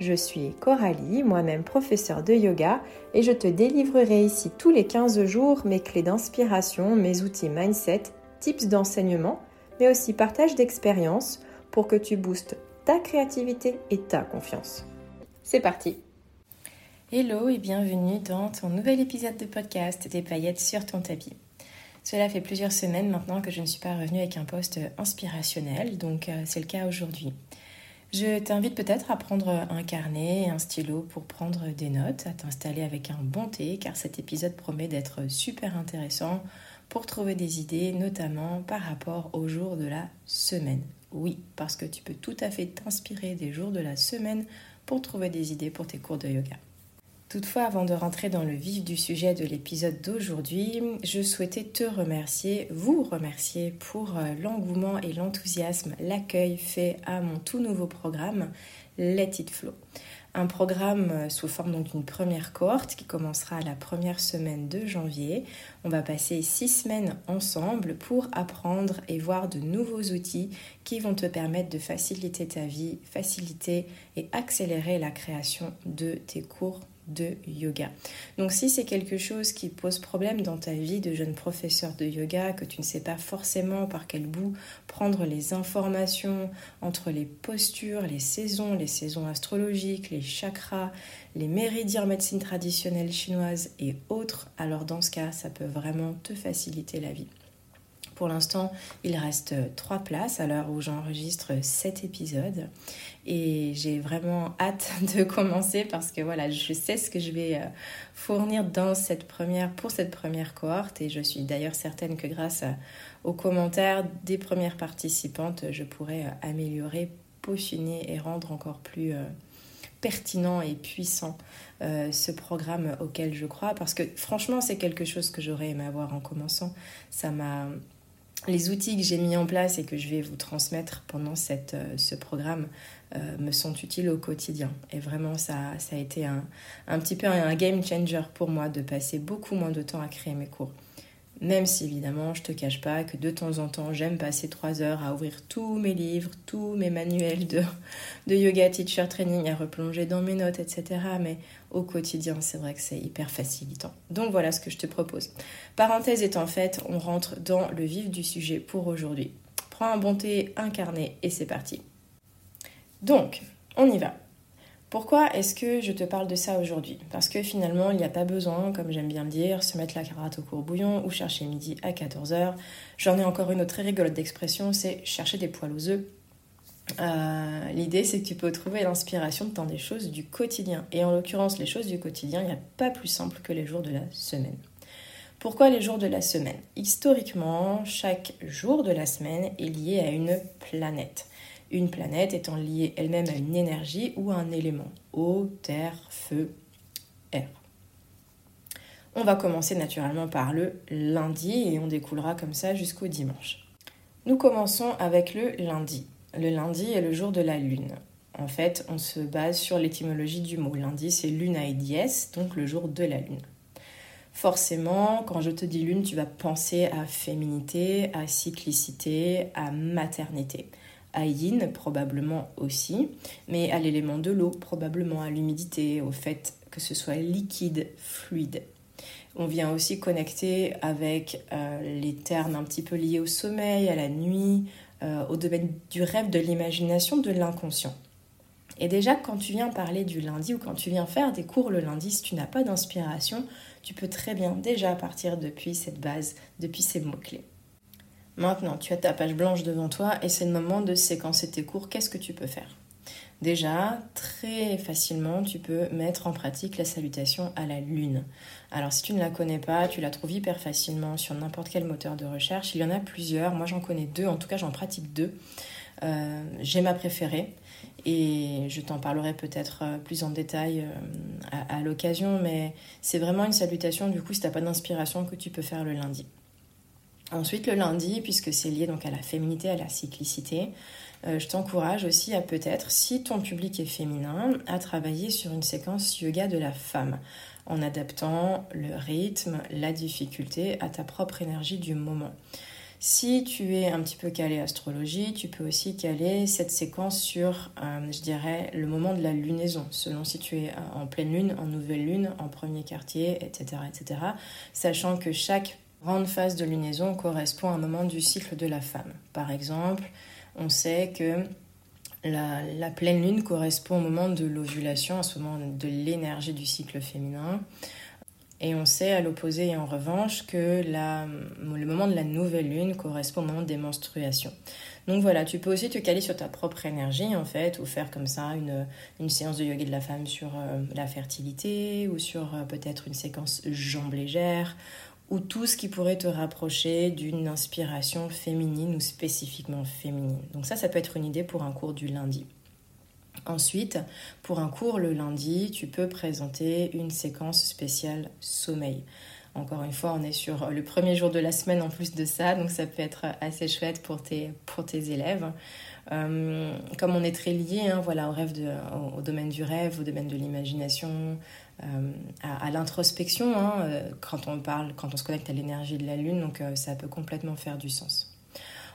Je suis Coralie, moi-même professeure de yoga, et je te délivrerai ici tous les 15 jours mes clés d'inspiration, mes outils mindset, tips d'enseignement, mais aussi partage d'expériences pour que tu boostes ta créativité et ta confiance. C'est parti Hello et bienvenue dans ton nouvel épisode de podcast des paillettes sur ton tapis. Cela fait plusieurs semaines maintenant que je ne suis pas revenue avec un post inspirationnel, donc euh, c'est le cas aujourd'hui. Je t'invite peut-être à prendre un carnet et un stylo pour prendre des notes, à t'installer avec un bon thé, car cet épisode promet d'être super intéressant pour trouver des idées, notamment par rapport aux jours de la semaine. Oui, parce que tu peux tout à fait t'inspirer des jours de la semaine pour trouver des idées pour tes cours de yoga. Toutefois, avant de rentrer dans le vif du sujet de l'épisode d'aujourd'hui, je souhaitais te remercier, vous remercier pour euh, l'engouement et l'enthousiasme, l'accueil fait à mon tout nouveau programme Let It Flow. Un programme euh, sous forme d'une première cohorte qui commencera la première semaine de janvier. On va passer six semaines ensemble pour apprendre et voir de nouveaux outils qui vont te permettre de faciliter ta vie, faciliter et accélérer la création de tes cours de yoga. Donc si c'est quelque chose qui pose problème dans ta vie de jeune professeur de yoga, que tu ne sais pas forcément par quel bout prendre les informations entre les postures, les saisons, les saisons astrologiques, les chakras, les méridiens en médecine traditionnelle chinoise et autres, alors dans ce cas, ça peut vraiment te faciliter la vie. Pour l'instant, il reste trois places à l'heure où j'enregistre cet épisode. Et j'ai vraiment hâte de commencer parce que voilà, je sais ce que je vais euh, fournir dans cette première, pour cette première cohorte. Et je suis d'ailleurs certaine que grâce aux commentaires des premières participantes, je pourrai euh, améliorer, peaufiner et rendre encore plus euh, pertinent et puissant ce programme auquel je crois parce que franchement c'est quelque chose que j'aurais aimé avoir en commençant ça m'a les outils que j'ai mis en place et que je vais vous transmettre pendant cette, euh, ce programme euh, me sont utiles au quotidien. Et vraiment, ça, ça a été un, un petit peu un game changer pour moi de passer beaucoup moins de temps à créer mes cours. Même si évidemment, je te cache pas que de temps en temps, j'aime passer trois heures à ouvrir tous mes livres, tous mes manuels de, de yoga teacher training, à replonger dans mes notes, etc. Mais au quotidien, c'est vrai que c'est hyper facilitant. Donc voilà ce que je te propose. Parenthèse étant faite, on rentre dans le vif du sujet pour aujourd'hui. Prends un bon thé, un carnet et c'est parti. Donc, on y va. Pourquoi est-ce que je te parle de ça aujourd'hui? Parce que finalement, il n'y a pas besoin, comme j'aime bien le dire, se mettre la carotte au courbouillon ou chercher midi à 14h. J'en ai encore une autre très rigolote d'expression, c'est chercher des poils aux œufs. Euh, l'idée, c'est que tu peux trouver l'inspiration dans des choses du quotidien. Et en l'occurrence, les choses du quotidien, il n'y a pas plus simple que les jours de la semaine. Pourquoi les jours de la semaine? Historiquement, chaque jour de la semaine est lié à une planète une planète étant liée elle-même à une énergie ou à un élément, eau, terre, feu, air. On va commencer naturellement par le lundi et on découlera comme ça jusqu'au dimanche. Nous commençons avec le lundi. Le lundi est le jour de la lune. En fait, on se base sur l'étymologie du mot. Lundi, c'est luna dies, donc le jour de la lune. Forcément, quand je te dis lune, tu vas penser à féminité, à cyclicité, à maternité à yin probablement aussi, mais à l'élément de l'eau probablement, à l'humidité, au fait que ce soit liquide, fluide. On vient aussi connecter avec euh, les termes un petit peu liés au sommeil, à la nuit, euh, au domaine du rêve, de l'imagination, de l'inconscient. Et déjà, quand tu viens parler du lundi ou quand tu viens faire des cours le lundi, si tu n'as pas d'inspiration, tu peux très bien déjà partir depuis cette base, depuis ces mots-clés. Maintenant, tu as ta page blanche devant toi et c'est le moment de séquencer tes cours. Qu'est-ce que tu peux faire? Déjà, très facilement, tu peux mettre en pratique la salutation à la lune. Alors, si tu ne la connais pas, tu la trouves hyper facilement sur n'importe quel moteur de recherche. Il y en a plusieurs. Moi, j'en connais deux. En tout cas, j'en pratique deux. J'ai ma préférée et je t'en parlerai peut-être plus en détail à, à l'occasion, mais c'est vraiment une salutation du coup si tu n'as pas d'inspiration que tu peux faire le lundi. Ensuite, le lundi, puisque c'est lié donc à la féminité, à la cyclicité, euh, je t'encourage aussi à peut-être, si ton public est féminin, à travailler sur une séquence yoga de la femme, en adaptant le rythme, la difficulté à ta propre énergie du moment. Si tu es un petit peu calé astrologie, tu peux aussi caler cette séquence sur, euh, je dirais, le moment de la lunaison, selon si tu es en pleine lune, en nouvelle lune, en premier quartier, etc., etc. Sachant que chaque grande phase de lunaison correspond à un moment du cycle de la femme. Par exemple, on sait que la, pleine lune correspond au moment de l'ovulation, à ce moment de l'énergie du cycle féminin. Et on sait à l'opposé en revanche que le moment de la nouvelle lune correspond au moment des menstruations. Donc voilà, tu peux aussi te caler sur ta propre énergie en fait, ou faire comme ça une, une séance de yoga de la femme sur euh, la fertilité, ou sur euh, peut-être une séquence jambes légères, ou tout ce qui pourrait te rapprocher d'une inspiration féminine ou spécifiquement féminine. Donc ça, ça peut être une idée pour un cours du lundi. Ensuite, pour un cours le lundi, tu peux présenter une séquence spéciale sommeil. Encore une fois, on est sur le premier jour de la semaine en plus de ça, donc ça peut être assez chouette pour tes, élèves. Euh, comme on est très lié hein, voilà, au, rêve au, domaine du rêve, au domaine de l'imagination, euh, à, l'introspection, hein, euh, quand on parle, quand on se connecte à l'énergie de la Lune, donc ça peut complètement faire du sens.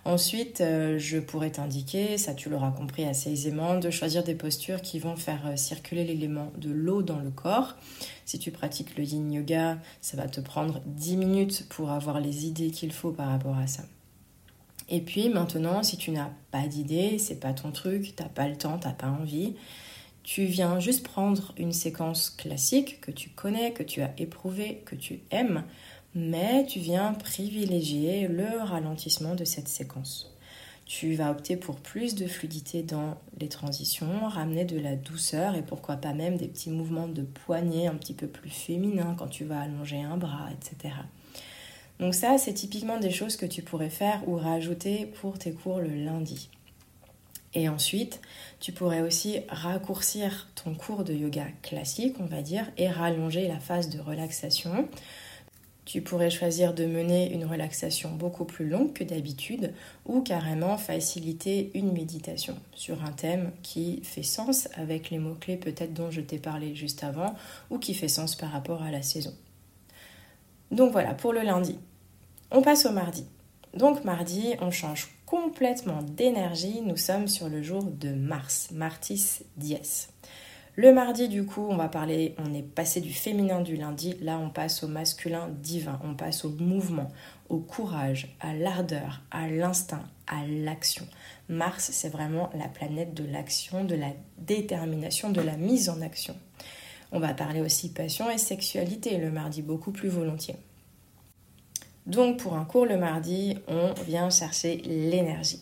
Ensuite, je pourrais t'indiquer, ça tu l'auras compris assez aisément, de choisir des postures qui vont faire circuler l'élément de l'eau dans le corps. Si tu pratiques le yin yoga, ça va te prendre 10 minutes pour avoir les idées qu'il faut par rapport à ça. Et puis maintenant, si tu n'as pas d'idée, c'est pas ton truc, t'as pas le temps, t'as pas envie, tu viens juste prendre une séquence classique que tu connais, que tu as éprouvé, que tu aimes, mais tu viens privilégier le ralentissement de cette séquence. Tu vas opter pour plus de fluidité dans les transitions, ramener de la douceur et pourquoi pas même des petits mouvements de poignet un petit peu plus féminins quand tu vas allonger un bras, etc. Donc ça, c'est typiquement des choses que tu pourrais faire ou rajouter pour tes cours le lundi. Et ensuite, tu pourrais aussi raccourcir ton cours de yoga classique, on va dire, et rallonger la phase de relaxation. Tu pourrais choisir de mener une relaxation beaucoup plus longue que d'habitude ou carrément faciliter une méditation sur un thème qui fait sens avec les mots-clés peut-être dont je t'ai parlé juste avant ou qui fait sens par rapport à la saison. Donc voilà, pour le lundi. On passe au mardi. Donc mardi, on change complètement d'énergie. Nous sommes sur le jour de Mars, Martis Dies. Le mardi, du coup, on va parler, on est passé du féminin du lundi, là on passe au masculin divin, on passe au mouvement, au courage, à l'ardeur, à l'instinct, à l'action. Mars, c'est vraiment la planète de l'action, de la détermination, de la mise en action. On va parler aussi passion et sexualité le mardi beaucoup plus volontiers. Donc pour un cours le mardi, on vient chercher l'énergie.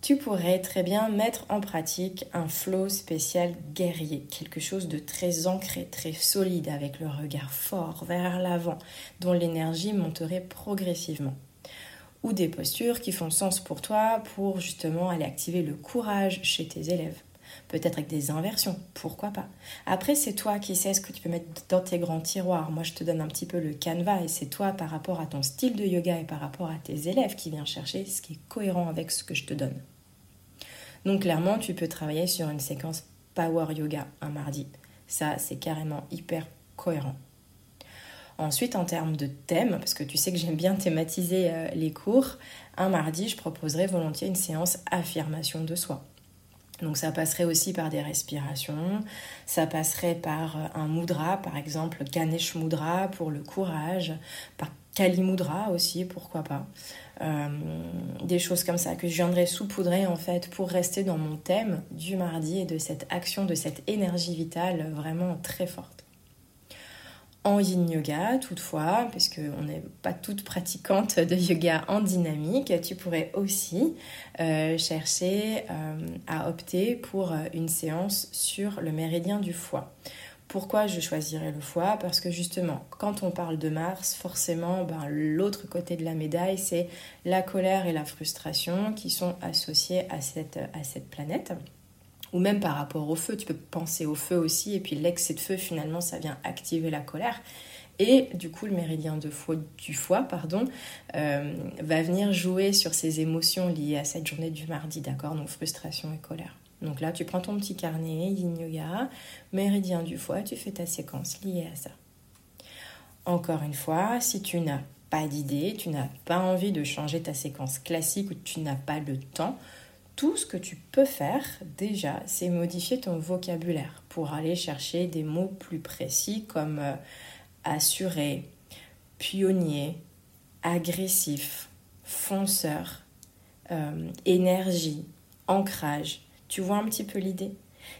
Tu pourrais très bien mettre en pratique un flow spécial guerrier, quelque chose de très ancré, très solide, avec le regard fort vers l'avant, dont l'énergie monterait progressivement. Ou des postures qui font sens pour toi pour justement aller activer le courage chez tes élèves peut-être avec des inversions, pourquoi pas. Après, c'est toi qui sais ce que tu peux mettre dans tes grands tiroirs. Moi, je te donne un petit peu le canevas et c'est toi par rapport à ton style de yoga et par rapport à tes élèves qui viens chercher ce qui est cohérent avec ce que je te donne. Donc clairement, tu peux travailler sur une séquence Power Yoga un mardi. Ça, c'est carrément hyper cohérent. Ensuite, en termes de thème, parce que tu sais que j'aime bien thématiser euh, les cours, un mardi, je proposerai volontiers une séance affirmation de soi. Donc ça passerait aussi par des respirations, ça passerait par euh, un mudra, par exemple Ganesh Mudra pour le courage, par Kali Mudra aussi, pourquoi pas. Euh, des choses comme ça que je viendrais saupoudrer en fait pour rester dans mon thème du mardi et de cette action, de cette énergie vitale vraiment très forte. En yin yoga, toutefois, puisqu'on n'est pas toutes pratiquantes de yoga en dynamique, tu pourrais aussi euh, chercher euh, à opter pour euh, une séance sur le méridien du foie. Pourquoi je choisirais le foie? Parce que justement, quand on parle de Mars, forcément, ben, l'autre côté de la médaille, c'est la colère et la frustration qui sont associées à cette planète. Ou même par rapport au feu, tu peux penser au feu aussi, et puis l'excès de feu, finalement, ça vient activer la colère. Et du coup, le méridien du foie pardon, euh, va venir jouer sur ces émotions liées à cette journée du mardi, d'accord? Donc frustration et colère. Donc là, tu prends ton petit carnet, yin yoga, méridien du foie, tu fais ta séquence liée à ça. Encore une fois, si tu n'as pas d'idée, tu n'as pas envie de changer ta séquence classique ou tu n'as pas le temps, tout ce que tu peux faire déjà, c'est modifier ton vocabulaire pour aller chercher des mots plus précis comme euh, assuré, pionnier, agressif, fonceur, euh, énergie, ancrage, tu vois un petit peu l'idée?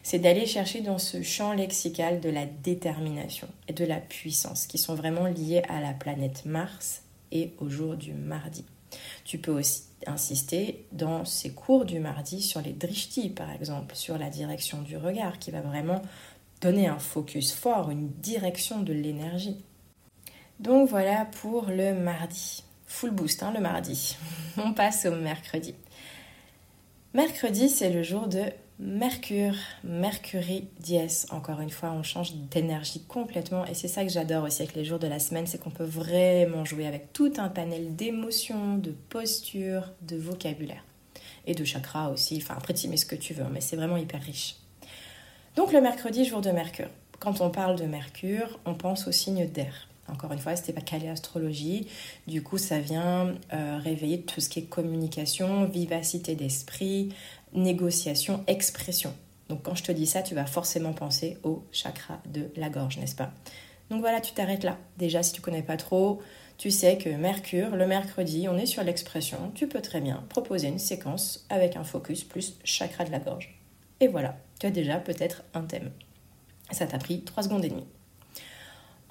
C'est d'aller chercher dans ce champ lexical de la détermination et de la puissance qui sont vraiment liés à la planète Mars et au jour du mardi. Tu peux aussi insister dans ces cours du mardi sur les drishti, par exemple, sur la direction du regard, qui va vraiment donner un focus fort, une direction de l'énergie. Donc voilà pour le mardi. Full boost, hein, le mardi. On passe au mercredi. Mercredi, c'est le jour de Mercure, Mercury dies. Encore une fois, on change d'énergie complètement et c'est ça que j'adore aussi avec les jours de la semaine, c'est qu'on peut vraiment jouer avec tout un panel d'émotions, de postures, de vocabulaire et de chakras aussi. Enfin, après, tu mets ce que tu veux, mais c'est vraiment hyper riche. Donc, le mercredi, jour de Mercure. Quand on parle de Mercure, on pense au signe d'air. Encore une fois, c'était pas calé astrologie. Du coup, ça vient euh, réveiller tout ce qui est communication, vivacité d'esprit, négociation, expression. Donc, quand je te dis ça, tu vas forcément penser au chakra de la gorge, n'est-ce pas? Donc voilà, tu t'arrêtes là. Déjà, si tu connais pas trop, tu sais que Mercure, le mercredi, on est sur l'expression. Tu peux très bien proposer une séquence avec un focus plus chakra de la gorge. Et voilà, tu as déjà peut-être un thème. Ça t'a pris 3 secondes et demie.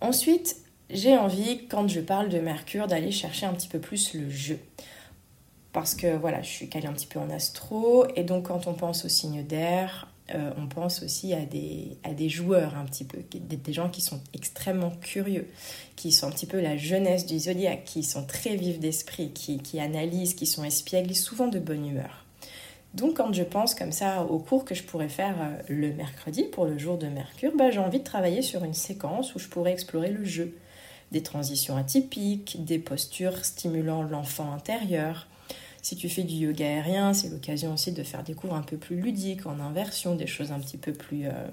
Ensuite, j'ai envie, quand je parle de Mercure, d'aller chercher un petit peu plus le jeu. Parce que voilà, je suis calée un petit peu en astro, et donc quand on pense au signe d'air, euh, on pense aussi à des, à des joueurs un petit peu, des, gens qui sont extrêmement curieux, qui sont un petit peu la jeunesse du zodiaque, qui sont très vifs d'esprit, qui, qui analysent, qui sont espiègles souvent de bonne humeur. Donc quand je pense comme ça au cours que je pourrais faire euh, le mercredi pour le jour de Mercure, bah, j'ai envie de travailler sur une séquence où je pourrais explorer le jeu des transitions atypiques, des postures stimulant l'enfant intérieur. Si tu fais du yoga aérien, c'est l'occasion aussi de faire des cours un peu plus ludiques, en inversion, des choses un petit peu plus... Euh,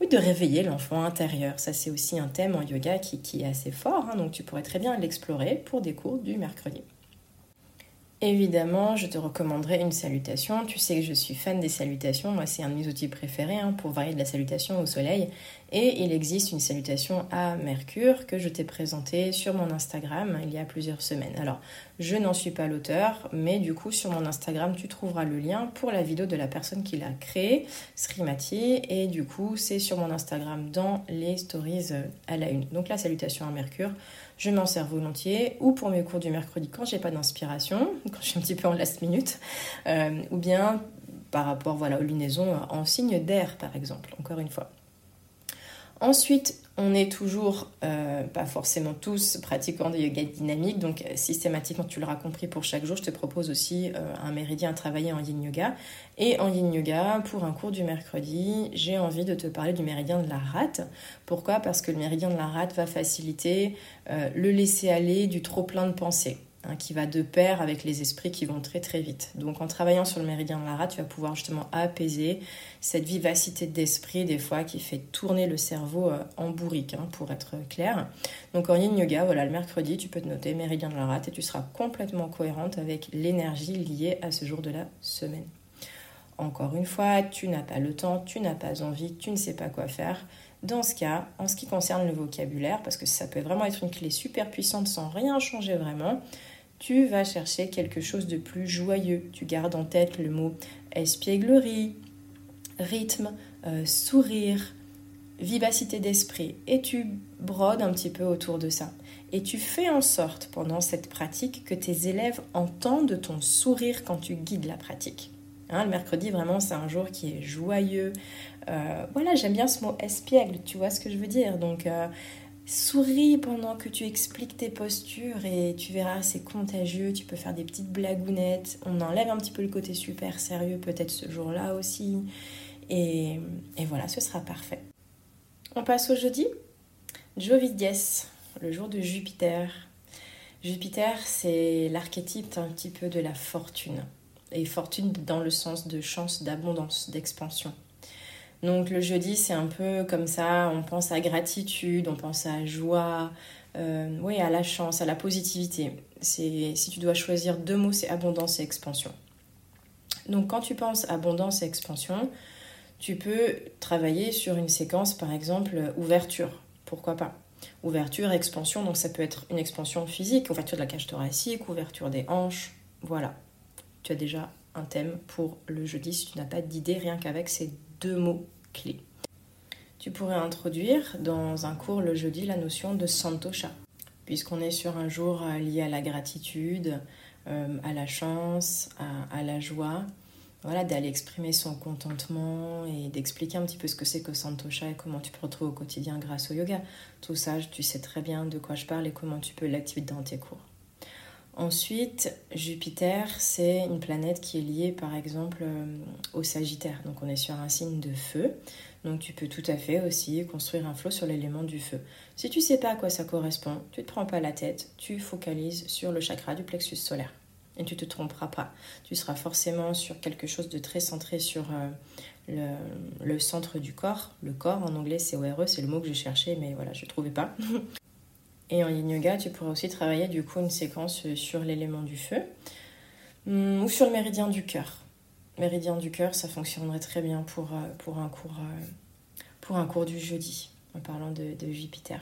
oui, de réveiller l'enfant intérieur. Ça, c'est aussi un thème en yoga qui, qui est assez fort, hein, donc tu pourrais très bien l'explorer pour des cours du mercredi. Évidemment, je te recommanderais une salutation. Tu sais que je suis fan des salutations. Moi, c'est un de mes outils préférés hein, pour varier de la salutation au soleil. Et il existe une salutation à Mercure que je t'ai présentée sur mon Instagram il y a plusieurs semaines. Alors, je n'en suis pas l'auteur, mais du coup, sur mon Instagram, tu trouveras le lien pour la vidéo de la personne qui l'a créée, Srimati. Et du coup, c'est sur mon Instagram dans les stories à la une. Donc, la salutation à Mercure je m'en sers volontiers, ou pour mes cours du mercredi quand j'ai pas d'inspiration, quand je suis un petit peu en last minute, euh, ou bien par rapport voilà, aux lunaisons en signe d'air par exemple, encore une fois. Ensuite, on est toujours, euh, pas forcément tous, pratiquants de yoga dynamique, donc euh, systématiquement, tu l'auras compris, pour chaque jour, je te propose aussi euh, un méridien à travailler en yin yoga. Et en yin yoga, pour un cours du mercredi, j'ai envie de te parler du méridien de la rate. Pourquoi? Parce que le méridien de la rate va faciliter le laisser aller du trop plein de pensées. Hein, qui va de pair avec les esprits qui vont très très vite. Donc en travaillant sur le méridien de la rate, tu vas pouvoir justement apaiser cette vivacité d'esprit des fois qui fait tourner le cerveau euh, en bourrique, hein, pour être clair. Donc en yin yoga, voilà, le mercredi, tu peux te noter méridien de la rate et tu seras complètement cohérente avec l'énergie liée à ce jour de la semaine. Encore une fois, tu n'as pas le temps, tu n'as pas envie, tu ne sais pas quoi faire. Dans ce cas, en ce qui concerne le vocabulaire, parce que ça peut vraiment être une clé super puissante sans rien changer vraiment, tu vas chercher quelque chose de plus joyeux. Tu gardes en tête le mot espièglerie, rythme, euh, sourire, vivacité d'esprit et tu brodes un petit peu autour de ça. Et tu fais en sorte pendant cette pratique que tes élèves entendent ton sourire quand tu guides la pratique. Hein, le mercredi, vraiment, c'est un jour qui est joyeux. Euh, voilà, j'aime bien ce mot espiègle, tu vois ce que je veux dire. Donc, euh, souris pendant que tu expliques tes postures et tu verras, c'est contagieux. Tu peux faire des petites blagounettes. On enlève un petit peu le côté super sérieux, peut-être ce jour-là aussi. Et, et, voilà, ce sera parfait. On passe au jeudi. Jovidies, le jour de Jupiter. Jupiter, c'est l'archétype un petit peu de la fortune et fortune dans le sens de chance, d'abondance, d'expansion. Donc le jeudi, c'est un peu comme ça, on pense à gratitude, on pense à joie, euh, oui, à la chance, à la positivité. Si tu dois choisir deux mots, c'est abondance et expansion. Donc quand tu penses abondance et expansion, tu peux travailler sur une séquence, par exemple, ouverture. Pourquoi pas? Ouverture, expansion, donc ça peut être une expansion physique, ouverture de la cage thoracique, ouverture des hanches, voilà tu as déjà un thème pour le jeudi si tu n'as pas d'idée rien qu'avec ces deux mots Tu pourrais introduire dans un cours le jeudi la notion de santosha, puisqu'on est sur un jour euh, lié à la gratitude, euh, à la chance, à, la joie. Voilà, d'aller exprimer son contentement et d'expliquer un petit peu ce que c'est que Santosha et comment tu peux retrouver au quotidien grâce au yoga. Tout ça, tu sais très bien de quoi je parle et comment tu peux l'activer dans tes cours. Ensuite, Jupiter, c'est une planète qui est liée par exemple euh, au Sagittaire. Donc on est sur un signe de feu. Donc tu peux tout à fait aussi construire un flot sur l'élément du feu. Si tu sais pas à quoi ça correspond, tu ne te prends pas la tête, tu focalises sur le chakra du plexus solaire. Et tu te tromperas pas. Tu seras forcément sur quelque chose de très centré sur euh, le, le, centre du corps. Le corps en anglais c'est ORE, c'est le mot que j'ai cherché, mais voilà, je ne trouvais pas. Et en yoga, tu pourrais aussi travailler du coup une séquence sur l'élément du feu hum, ou sur le méridien du cœur. Méridien du cœur, ça fonctionnerait très bien pour, euh, pour, un, cours, euh, un cours du jeudi, en parlant de, Jupiter.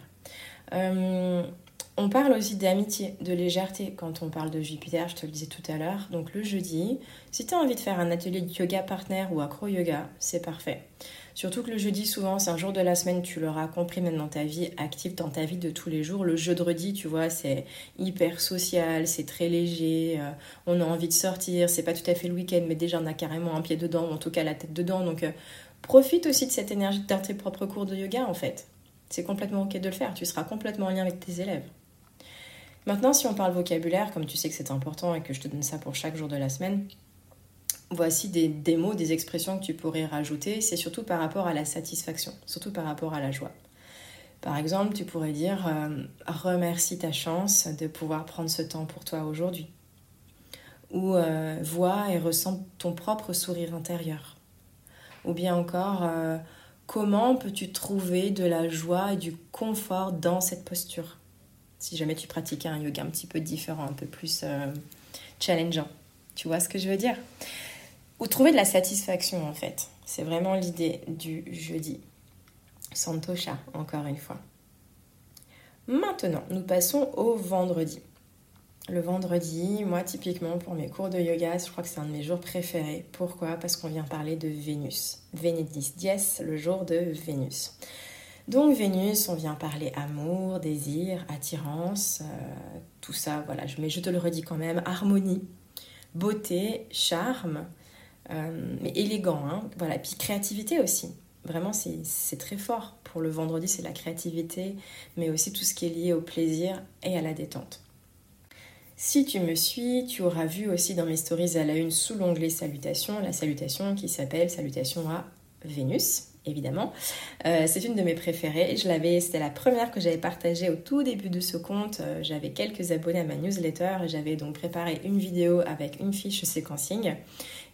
Hum, on parle aussi d'amitié, de légèreté quand on parle de Jupiter, je te le disais tout à l'heure. Donc le jeudi, si tu as envie de faire un atelier de yoga partner ou acro-yoga, c'est parfait. Surtout que le jeudi, souvent, c'est un jour de la semaine, tu l'auras compris même dans ta vie active, dans ta vie de tous les jours. Le jeudi, tu vois, c'est hyper social, c'est très léger, euh, on a envie de sortir, c'est pas tout à fait le week-end, mais déjà on a carrément un pied dedans, ou en tout cas la tête dedans. Donc euh, profite aussi de cette énergie de tes propres cours de yoga en fait. C'est complètement ok de le faire, tu seras complètement en lien avec tes élèves. Maintenant, si on parle vocabulaire, comme tu sais que c'est important et que je te donne ça pour chaque jour de la semaine, Voici des, mots, des expressions que tu pourrais rajouter. C'est surtout par rapport à la satisfaction, surtout par rapport à la joie. Par exemple, tu pourrais dire euh, remercie ta chance de pouvoir prendre ce temps pour toi aujourd'hui. Ou euh, vois et ressens ton propre sourire intérieur. Ou bien encore, euh, comment peux-tu trouver de la joie et du confort dans cette posture? Si jamais tu pratiquais un yoga un petit peu différent, un peu plus challengeant. Tu vois ce que je veux dire? Ou trouver de la satisfaction en fait. C'est vraiment l'idée du jeudi. Santosha, encore une fois. Maintenant, nous passons au vendredi. Le vendredi, moi typiquement pour mes cours de yoga, je crois que c'est un de mes jours préférés. Pourquoi? Parce qu'on vient parler de Vénus. Vénédis dies, le jour de Vénus. Donc Vénus, on vient parler amour, désir, attirance, euh, tout ça, voilà. Mais je te le redis quand même, harmonie, beauté, charme, mais élégant. Hein. Voilà. Puis créativité aussi. Vraiment, c'est très fort. Pour le vendredi, c'est la créativité, mais aussi tout ce qui est lié au plaisir et à la détente. Si tu me suis, tu auras vu aussi dans mes stories à la une sous l'onglet Salutations, la salutation qui s'appelle Salutation à Vénus évidemment. Euh, c'est une de mes préférées. Je l'avais, c'était la première que j'avais partagée au tout début de ce compte. Euh, j'avais quelques abonnés à ma newsletter. J'avais donc préparé une vidéo avec une fiche séquencing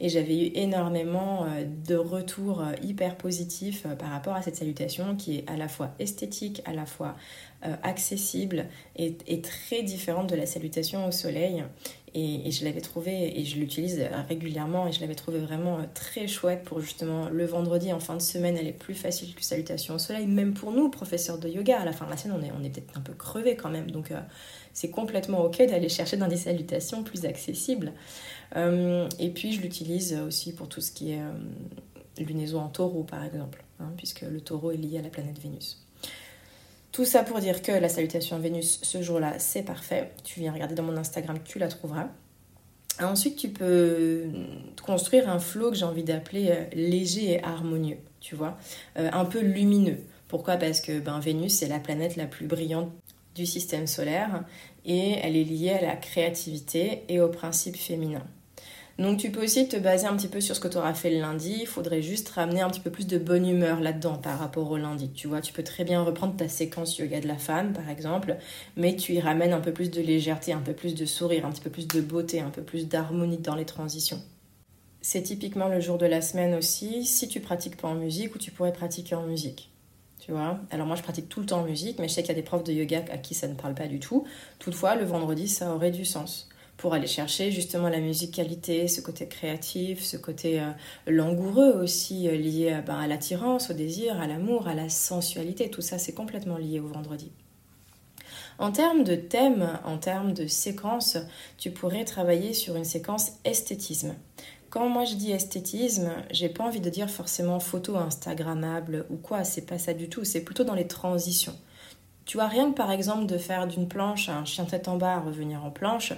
et j'avais eu énormément euh, de retours hyper positifs par rapport à cette salutation qui est à la fois esthétique, à la fois accessible et, et, très différente de la salutation au soleil. Et, je l'avais trouvé, et je l'utilise régulièrement, et je l'avais trouvé vraiment euh, très chouette pour justement le vendredi en fin de semaine, elle est plus facile que Salutation au soleil, même pour nous, professeurs de yoga. À la fin de la semaine, on est, on est peut-être un peu crevé quand même, donc euh, c'est complètement ok d'aller chercher dans des salutations plus accessibles. Euh, et puis je l'utilise aussi pour tout ce qui est lunaison en taureau, par exemple, hein, puisque le taureau est lié à la planète Vénus. Tout ça pour dire que la salutation Vénus ce jour-là, c'est parfait. Tu viens regarder dans mon Instagram, tu la trouveras. Ensuite, tu peux construire un flow que j'ai envie d'appeler euh, léger et harmonieux, tu vois, euh, un peu lumineux. Pourquoi? Parce que ben, Vénus, c'est la planète la plus brillante du système solaire et elle est liée à la créativité et au principe féminin. Donc tu peux aussi te baser un petit peu sur ce que tu auras fait le lundi. Il faudrait juste ramener un petit peu plus de bonne humeur là-dedans par rapport au lundi. Tu vois, tu peux très bien reprendre ta séquence yoga de la femme, par exemple, mais tu y ramènes un peu plus de légèreté, un peu plus de sourire, un petit peu plus de beauté, un peu plus d'harmonie dans les transitions. C'est typiquement le jour de la semaine aussi, si tu pratiques pas en musique ou tu pourrais pratiquer en musique. Tu vois Alors moi je pratique tout le temps en musique, mais je sais qu'il y a des profs de yoga à qui ça ne parle pas du tout. Toutefois, le vendredi, ça aurait du sens pour aller chercher justement la musicalité, ce côté créatif, ce côté euh, langoureux aussi euh, lié euh, ben, à l'attirance, au désir, à l'amour, à la sensualité. Tout ça, c'est complètement lié au vendredi. En termes de thème, en termes de séquence, tu pourrais travailler sur une séquence esthétisme. Quand moi je dis esthétisme, j'ai pas envie de dire forcément photo instagrammable ou quoi, c'est pas ça du tout, c'est plutôt dans les transitions. Tu vois, rien que par exemple de faire d'une planche un chien tête en bas à revenir en planche,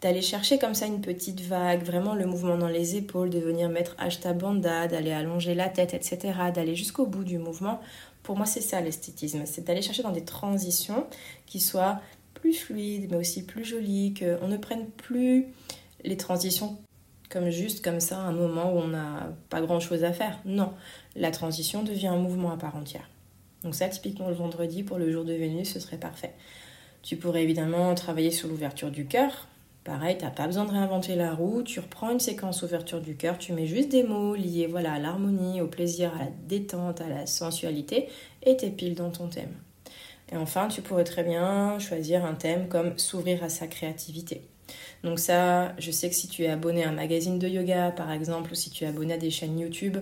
d'aller chercher comme ça une petite vague, vraiment le mouvement dans les épaules, de venir mettre ashta bandha, d'aller allonger la tête, etc., d'aller jusqu'au bout du mouvement. Pour moi, c'est ça l'esthétisme, c'est d'aller chercher dans des transitions qui soient plus fluides, mais aussi plus jolies, qu'on ne prenne plus les transitions comme juste comme ça, un moment où on n'a pas grand-chose à faire. Non, la transition devient un mouvement à part entière. Donc ça, typiquement le vendredi, pour le jour de Vénus, ce serait parfait. Tu pourrais évidemment travailler sur l'ouverture du cœur, Pareil, tu n'as pas besoin de réinventer la roue, tu reprends une séquence ouverture du cœur, tu mets juste des mots liés voilà, à l'harmonie, au plaisir, à la détente, à la sensualité, et t'es pile dans ton thème. Et enfin, tu pourrais très bien choisir un thème comme s'ouvrir à sa créativité. Donc ça, je sais que si tu es abonné à un magazine de yoga, par exemple, ou si tu es abonné à des chaînes YouTube,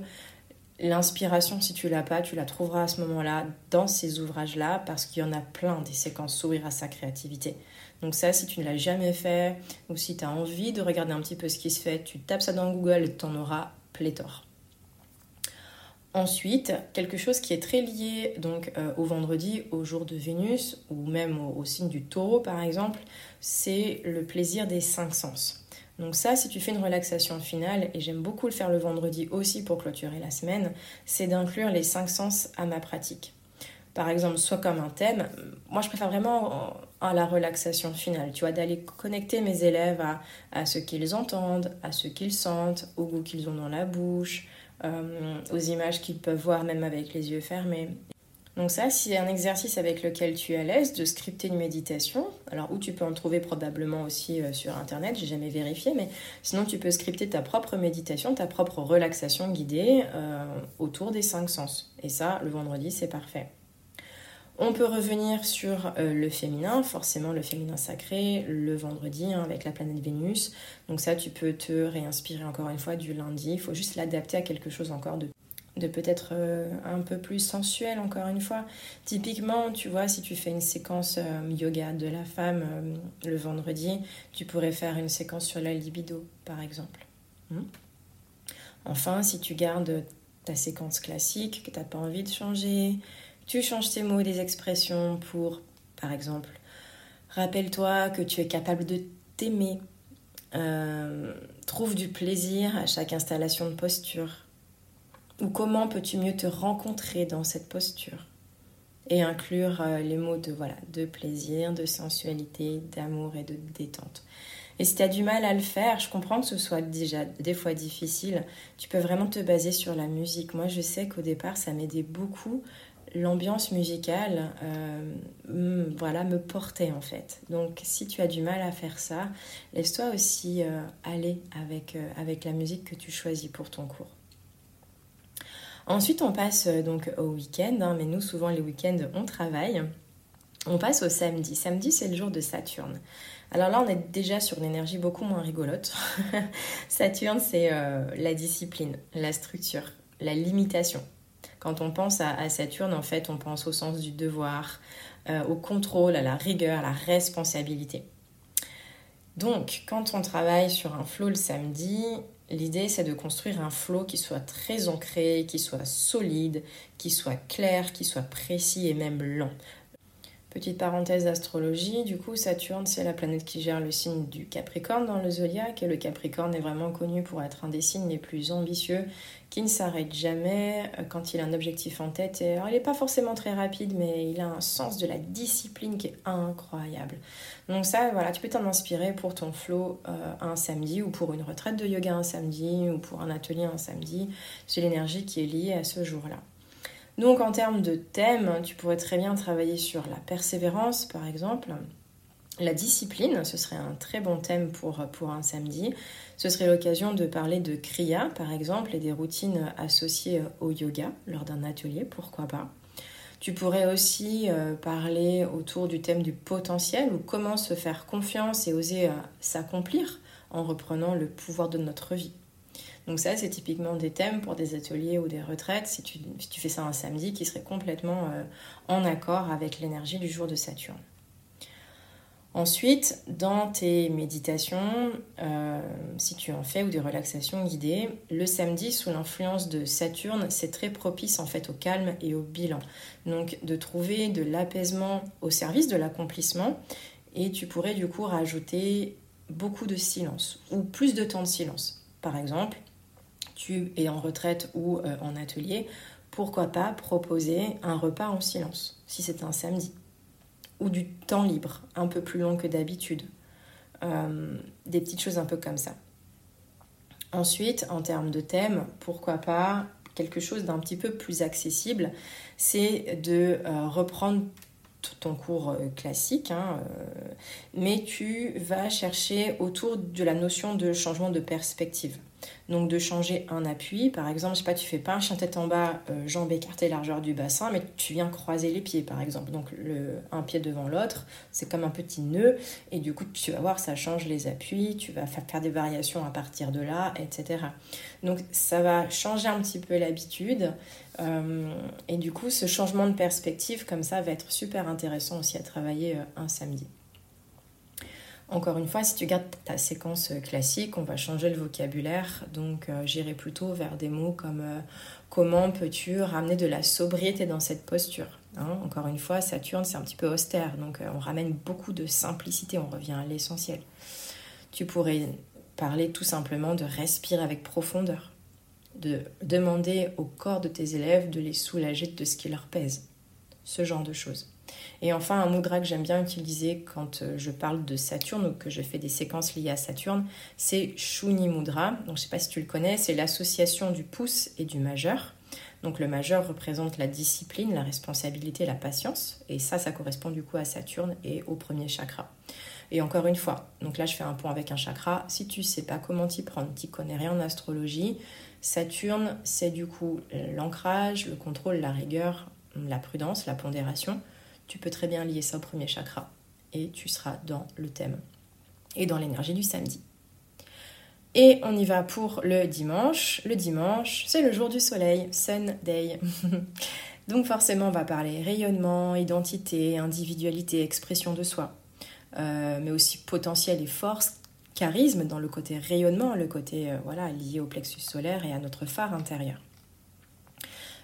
l'inspiration, si tu l'as pas, tu la trouveras à ce moment-là dans ces ouvrages-là, parce qu'il y en a plein des séquences s'ouvrir à sa créativité. Donc ça, si tu ne l'as jamais fait ou si tu as envie de regarder un petit peu ce qui se fait, tu tapes ça dans Google tu en auras pléthore. Ensuite, quelque chose qui est très lié donc euh, au vendredi, au jour de Vénus ou même au, signe du taureau par exemple, c'est le plaisir des cinq sens. Donc ça, si tu fais une relaxation finale, et j'aime beaucoup le faire le vendredi aussi pour clôturer la semaine, c'est d'inclure les cinq sens à ma pratique par exemple, soit comme un thème. Moi, je préfère vraiment à la relaxation finale, tu vois, d'aller connecter mes élèves à, ce qu'ils entendent, à ce qu'ils sentent, au goût qu'ils ont dans la bouche, euh, aux images qu'ils peuvent voir même avec les yeux fermés. Donc ça, c'est un exercice avec lequel tu es à l'aise de scripter une méditation. Alors où tu peux en trouver probablement aussi euh, sur internet, j'ai jamais vérifié, mais sinon tu peux scripter ta propre méditation, ta propre relaxation guidée euh, autour des cinq sens. Et ça, le vendredi, c'est parfait. On peut revenir sur euh, le féminin, forcément le féminin sacré, le vendredi hein, avec la planète Vénus. Donc ça, tu peux te réinspirer encore une fois du lundi. Il faut juste l'adapter à quelque chose encore de, peut-être euh, un peu plus sensuel, encore une fois. Typiquement, tu vois, si tu fais une séquence euh, yoga de la femme le vendredi, tu pourrais faire une séquence sur la libido, par exemple. Hmm. Enfin, si tu gardes ta séquence classique, que tu n'as pas envie de changer, tu changes tes mots, des expressions pour, par exemple, rappelle-toi que tu es capable de t'aimer. Euh, trouve du plaisir à chaque installation de posture. Ou comment peux-tu mieux te rencontrer dans cette posture? Et inclure euh, les mots de voilà de plaisir, de sensualité, d'amour et de détente. Et si tu as du mal à le faire, je comprends que ce soit déjà des fois difficile, tu peux vraiment te baser sur la musique. Moi, je sais qu'au départ, ça m'aidait beaucoup l'ambiance musicale euh, voilà, me portait en fait. Donc si tu as du mal à faire ça, laisse-toi aussi euh, aller avec, euh, avec la musique que tu choisis pour ton cours. Ensuite, on passe donc au week-end, hein, mais nous, souvent, les week-ends, on travaille. On passe au samedi. Samedi, c'est le jour de Saturne. Alors là, on est déjà sur une énergie beaucoup moins rigolote. Saturne, c'est la discipline, la structure, la limitation. Quand on pense à, Saturne, en fait, on pense au sens du devoir, euh, au contrôle, à la rigueur, à la responsabilité. Donc, quand on travaille sur un flow le samedi, l'idée c'est de construire un flow qui soit très ancré, qui soit solide, qui soit clair, qui soit précis et même lent. Petite parenthèse d'astrologie, du coup Saturne c'est la planète qui gère le signe du Capricorne dans le zodiaque et le Capricorne est vraiment connu pour être un des signes les plus ambitieux qui ne s'arrête jamais euh, quand il a un objectif en tête. Et alors, il n'est pas forcément très rapide mais il a un sens de la discipline qui est incroyable. Donc ça voilà, tu peux t'en inspirer pour ton flow euh, un samedi ou pour une retraite de yoga un samedi ou pour un atelier un samedi. C'est l'énergie qui est liée à ce jour-là. Donc en termes de thème, tu pourrais très bien travailler sur la persévérance par exemple. La discipline, ce serait un très bon thème pour, pour un samedi. Ce serait l'occasion de parler de Kriya, par exemple, et des routines associées au yoga lors d'un atelier, pourquoi pas. Tu pourrais aussi euh, parler autour du thème du potentiel ou comment se faire confiance et oser euh, s'accomplir en reprenant le pouvoir de notre vie. Donc ça, c'est typiquement des thèmes pour des ateliers ou des retraites, si tu, fais ça un samedi, qui serait complètement euh, en accord avec l'énergie du jour de Saturne. Ensuite, dans tes méditations, euh, si tu en fais ou des relaxations guidées, le samedi, sous l'influence de Saturne, c'est très propice en fait au calme et au bilan. Donc de trouver de l'apaisement au service de l'accomplissement et tu pourrais du coup rajouter beaucoup de silence ou plus de temps de silence. Par exemple, tu es en retraite ou euh, en atelier, pourquoi pas proposer un repas en silence, si c'est un samedi, ou du temps libre, un peu plus long que d'habitude. Euh, des petites choses un peu comme ça. Ensuite, en termes de thème, pourquoi pas quelque chose d'un petit peu plus accessible, c'est de euh, reprendre ton cours classique, hein, mais tu vas chercher autour de la notion de changement de perspective. Donc de changer un appui, par exemple, je sais pas, tu fais pas un chien tête en bas, euh, jambes écartées, largeur du bassin, mais tu viens croiser les pieds, par exemple. Donc un pied devant l'autre, c'est comme un petit nœud, et du coup tu vas voir, ça change les appuis, tu vas faire des variations à partir de là, etc. Donc ça va changer un petit peu l'habitude, euh, et du coup ce changement de perspective comme ça va être super intéressant aussi à travailler euh, un samedi. Encore une fois, si tu gardes ta séquence classique, on va changer le vocabulaire. Donc, euh, j'irai plutôt vers des mots comme euh, comment peux-tu ramener de la sobriété dans cette posture. Hein? Encore une fois, Saturne, c'est un petit peu austère. Donc, euh, on ramène beaucoup de simplicité, on revient à l'essentiel. Tu pourrais parler tout simplement de respirer avec profondeur, de demander au corps de tes élèves de les soulager de ce qui leur pèse. Ce genre de choses. Et enfin, un mudra que j'aime bien utiliser quand euh, je parle de Saturne ou que je fais des séquences liées à Saturne, c'est Shuni Mudra. Donc, je ne sais pas si tu le connais, c'est l'association du pouce et du majeur. Donc le majeur représente la discipline, la responsabilité, la patience. Et ça, ça correspond du coup à Saturne et au premier chakra. Et encore une fois, donc là je fais un point avec un chakra. Si tu sais pas comment t'y prendre, tu connais rien en astrologie, Saturne c'est du coup l'ancrage, le contrôle, la rigueur, la prudence, la pondération tu peux très bien lier ça au premier chakra et tu seras dans le thème et dans l'énergie du samedi. Et on y va pour le dimanche. Le dimanche, c'est le jour du soleil, Sunday. Donc forcément, on va parler rayonnement, identité, individualité, expression de soi, euh, mais aussi potentiel et force, charisme dans le côté rayonnement, le côté euh, voilà lié au plexus solaire et à notre phare intérieur.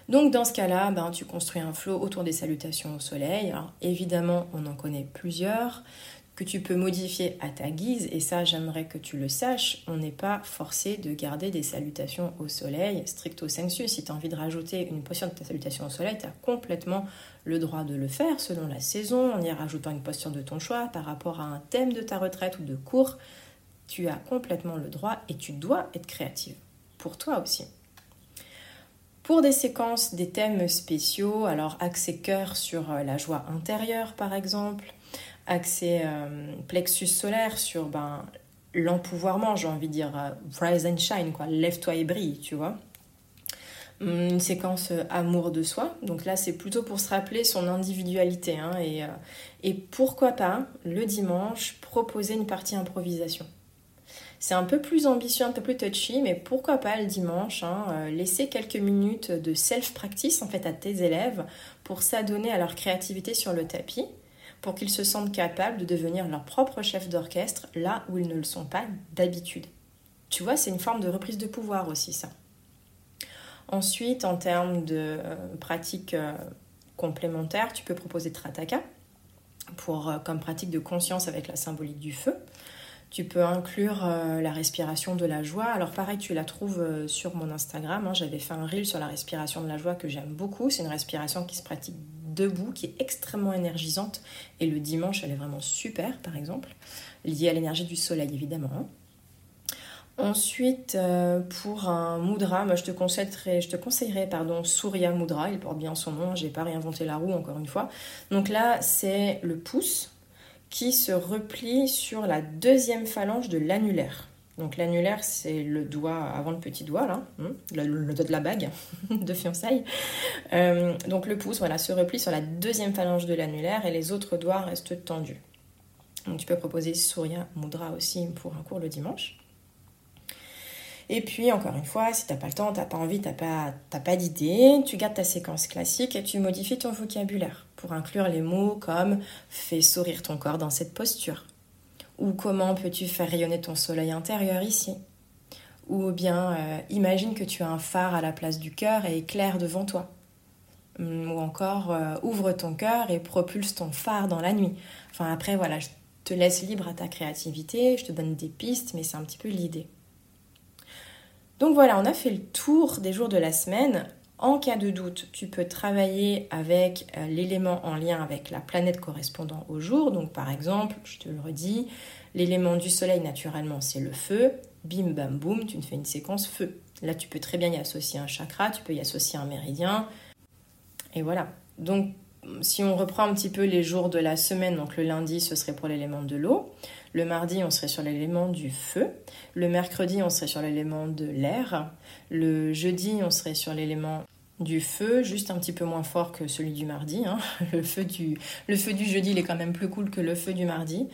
Donc dans ce cas-là, ben, tu construis un flot autour des salutations au soleil. Alors évidemment, on en connaît plusieurs que tu peux modifier à ta guise, et ça j'aimerais que tu le saches, on n'est pas forcé de garder des salutations au soleil stricto sensu. Si tu as envie de rajouter une posture de ta salutation au soleil, tu as complètement le droit de le faire selon la saison, en y rajoutant une posture de ton choix par rapport à un thème de ta retraite ou de cours. Tu as complètement le droit et tu dois être créative, pour toi aussi. Pour des séquences, des thèmes spéciaux, alors accès cœur sur euh, la joie intérieure par exemple, accès euh, plexus solaire sur ben, l'empouvoirment, j'ai envie de dire euh, rise and shine, quoi, lève-toi et brille, tu vois. Hum, une séquence amour de soi, donc là c'est plutôt pour se rappeler son individualité hein, et, et pourquoi pas le dimanche proposer une partie improvisation. C'est un peu plus ambitieux, un peu plus touchy, mais pourquoi pas le dimanche, hein, euh, laisser quelques minutes de self-practice en fait à tes élèves pour s'adonner à leur créativité sur le tapis, pour qu'ils se sentent capables de devenir leur propre chef d'orchestre là où ils ne le sont pas d'habitude. Tu vois, c'est une forme de reprise de pouvoir aussi ça. Ensuite, en termes de euh, pratiques euh, complémentaires, tu peux proposer Trataka. pour, comme pratique de conscience avec la symbolique du feu. Tu peux inclure euh, la respiration de la joie. Alors pareil, tu la trouves euh, sur mon Instagram. Hein. J'avais fait un reel sur la respiration de la joie que j'aime beaucoup. C'est une respiration qui se pratique debout, qui est extrêmement énergisante. Et le dimanche, elle est vraiment super, par exemple, liée à l'énergie du soleil, évidemment. Hein. Ensuite, pour un mudra, je te conseillerais, je te conseillerais pardon, Surya Mudra, il porte bien son nom, j'ai pas réinventé la roue encore une fois. Donc là, c'est le pouce qui se replie sur la deuxième phalange de l'annulaire. Donc l'annulaire, c'est le doigt avant le petit doigt, là, hein, le, doigt de la bague de fiançailles. Euh, donc le pouce, voilà, se replie sur la deuxième phalange de l'annulaire et les autres doigts restent tendus. Donc tu peux proposer Surya Mudra aussi pour un cours le dimanche. Et puis, encore une fois, si t'as pas le temps, t'as pas envie, t'as pas, pas d'idée, tu gardes ta séquence classique et tu modifies ton vocabulaire pour inclure les mots comme fais sourire ton corps dans cette posture ou comment peux-tu faire rayonner ton soleil intérieur ici? ou bien euh, imagine que tu as un phare à la place du cœur et éclaire devant toi hum, ou encore euh, ouvre ton cœur et propulse ton phare dans la nuit. Enfin après voilà, je te laisse libre à ta créativité, je te donne des pistes mais c'est un petit peu l'idée. Donc voilà, on a fait le tour des jours de la semaine. En cas de doute, tu peux travailler avec euh, l'élément en lien avec la planète correspondant au jour. Donc par exemple, je te le redis, l'élément du soleil naturellement c'est le feu. Bim bam boum, tu fais une séquence feu. Là, tu peux très bien y associer un chakra, tu peux y associer un méridien. Et voilà. Donc si on reprend un petit peu les jours de la semaine, donc le lundi ce serait pour l'élément de l'eau, le mardi, on serait sur l'élément du feu. Le mercredi, on serait sur l'élément de l'air. Le jeudi, on serait sur l'élément du feu, juste un petit peu moins fort que celui du mardi. Hein. Le, feu du, jeudi, il est quand même plus cool que le feu du mardi.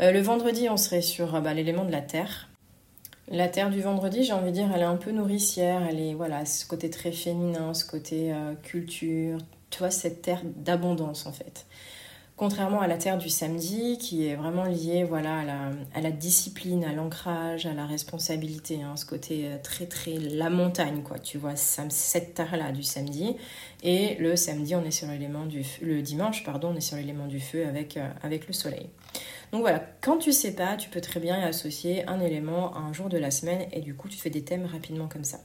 Euh, le vendredi, on serait sur bah, l'élément de la terre. La terre du vendredi, j'ai envie de dire, elle est un peu nourricière. Elle est, voilà, ce côté très féminin, ce côté euh, culture. Tu vois, cette terre d'abondance, en fait. Contrairement à la terre du samedi, qui est vraiment liée voilà, à, la, discipline, à l'ancrage, à la responsabilité, hein, ce côté euh, très très la montagne, quoi, tu vois, cette terre-là du samedi. Et le samedi, on est sur l'élément du le dimanche, pardon, on est sur l'élément du feu avec, euh, avec le soleil. Donc voilà, quand tu sais pas, tu peux très bien associer un élément à un jour de la semaine et du coup tu fais des thèmes rapidement comme ça.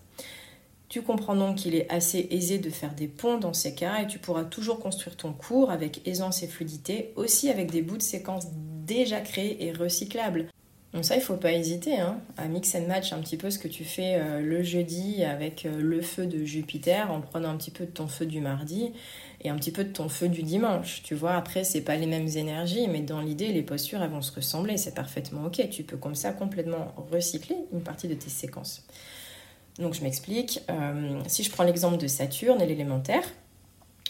Tu comprends donc qu'il est assez aisé de faire des ponts dans ces cas et tu pourras toujours construire ton cours avec aisance et fluidité, aussi avec des bouts de séquences déjà créés et recyclables. Donc ça, il faut pas hésiter hein, à mix and match un petit peu ce que tu fais euh, le jeudi avec euh, le feu de Jupiter en prenant un petit peu de ton feu du mardi et un petit peu de ton feu du dimanche. Tu vois, après, c'est pas les mêmes énergies, mais dans l'idée, les postures, elles vont se ressembler. C'est parfaitement ok. Tu peux comme ça complètement recycler une partie de tes séquences. Donc je m'explique. Euh, si je prends l'exemple de Saturne et l'élémentaire,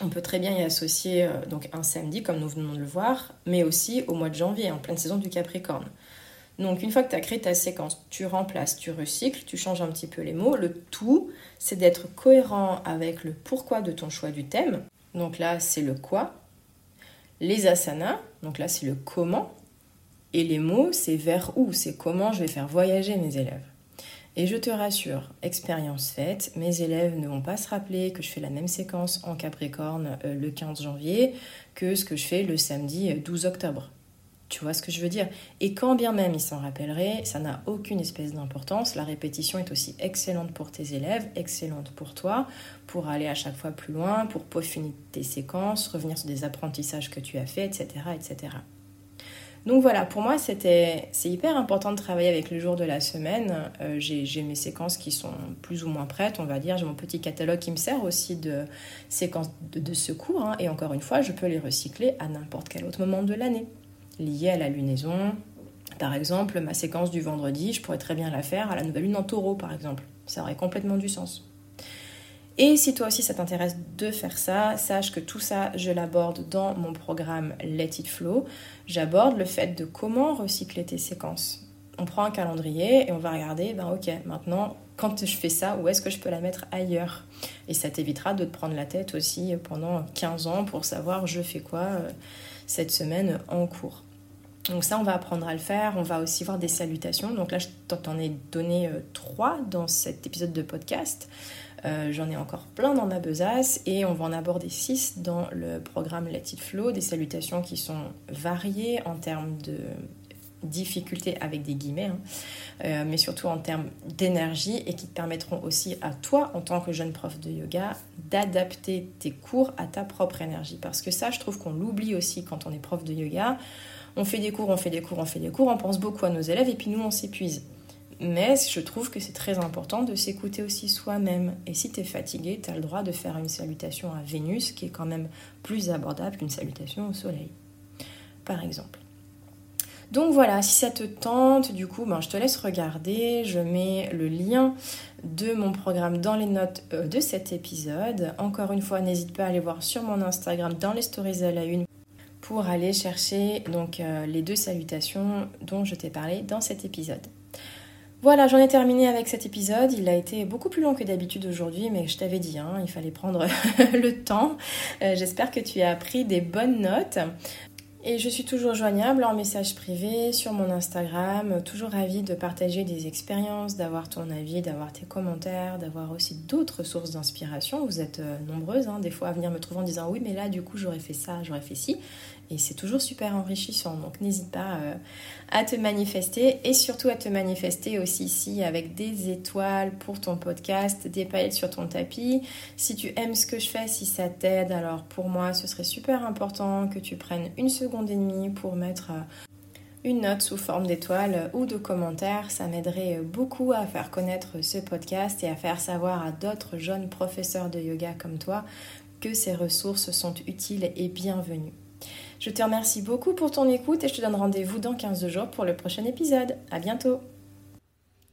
on peut très bien y associer euh, donc un samedi, comme nous venons de le voir, mais aussi au mois de janvier, en pleine saison du Capricorne. Donc une fois que tu as créé ta séquence, tu remplaces, tu recycles, tu changes un petit peu les mots. Le tout, c'est d'être cohérent avec le pourquoi de ton choix du thème. Donc là, c'est le quoi. Les asanas, donc là, c'est le comment. Et les mots, c'est vers où, c'est comment je vais faire voyager mes élèves. Et je te rassure, expérience faite, mes élèves ne vont pas se rappeler que je fais la même séquence en Capricorne euh, le 15 janvier que ce que je fais le samedi 12 euh, octobre. Tu vois ce que je veux dire? Et quand bien même ils s'en rappelleraient, ça n'a aucune espèce d'importance. La répétition est aussi excellente pour tes élèves, excellente pour toi, pour aller à chaque fois plus loin, pour peaufiner tes séquences, revenir sur des apprentissages que tu as faits, etc. etc. Donc voilà, pour moi, c'était, c'est hyper important de travailler avec le jour de la semaine. Euh, j'ai, mes séquences qui sont plus ou moins prêtes, on va dire. J'ai mon petit catalogue qui me sert aussi de séquences de, secours. Hein. et encore une fois, je peux les recycler à n'importe quel autre moment de l'année, lié à la lunaison. Par exemple, ma séquence du vendredi, je pourrais très bien la faire à la nouvelle lune en taureau, par exemple. Ça aurait complètement du sens. Et si toi aussi ça t'intéresse de faire ça, sache que tout ça, je l'aborde dans mon programme Let It Flow. J'aborde le fait de comment recycler tes séquences. On prend un calendrier et on va regarder, ben ok, maintenant, quand je fais ça, où est-ce que je peux la mettre ailleurs? Et ça t'évitera de te prendre la tête aussi pendant 15 ans pour savoir je fais quoi euh, cette semaine en cours. Donc ça, on va apprendre à le faire. On va aussi voir des salutations. Donc là, je t'en ai donné euh, trois dans cet épisode de podcast. Euh, j'en ai encore plein dans ma besace et on va en aborder six dans le programme Let It Flow, des salutations qui sont variées en termes de difficultés avec des guillemets, hein. euh, mais surtout en termes d'énergie et qui te permettront aussi à toi, en tant que jeune prof de yoga, d'adapter tes cours à ta propre énergie. Parce que ça, je trouve qu'on l'oublie aussi quand on est prof de yoga. On fait des cours, on fait des cours, on fait des cours, on pense beaucoup à nos élèves et puis nous, on s'épuise. Mais je trouve que c'est très important de s'écouter aussi soi-même. Et si tu es fatigué, tu as le droit de faire une salutation à Vénus, qui est quand même plus abordable qu'une salutation au Soleil, par exemple. Donc voilà, si ça te tente, du coup, ben, je te laisse regarder. Je mets le lien de mon programme dans les notes euh, de cet épisode. Encore une fois, n'hésite pas à aller voir sur mon Instagram dans les stories à la une pour aller chercher donc euh, les deux salutations dont je t'ai parlé dans cet épisode. Voilà, j'en ai terminé avec cet épisode. Il a été beaucoup plus long que d'habitude aujourd'hui, mais je t'avais dit, hein, il fallait prendre le temps. Euh, j'espère que tu as pris des bonnes notes. Et je suis toujours joignable en message privé sur mon Instagram, toujours ravie de partager des expériences, d'avoir ton avis, d'avoir tes commentaires, d'avoir aussi d'autres sources d'inspiration. Vous êtes euh, nombreuses hein, des fois à venir me trouver en disant oui mais là du coup j'aurais fait ça, j'aurais fait ci et c'est toujours super enrichissant. Donc n'hésite pas euh, à te manifester et surtout à te manifester aussi ici avec des étoiles pour ton podcast, des paillettes sur ton tapis. Si tu aimes ce que je fais, si ça t'aide, alors pour moi ce serait super important que tu prennes une seconde pour mettre euh, une note sous forme d'étoile ou de commentaire. Ça m'aiderait beaucoup à faire connaître ce podcast et à faire savoir à d'autres jeunes professeurs de yoga comme toi que ces ressources sont utiles et bienvenues. Je te remercie beaucoup pour ton écoute et je te donne rendez-vous dans 15 jours pour le prochain épisode. À bientôt!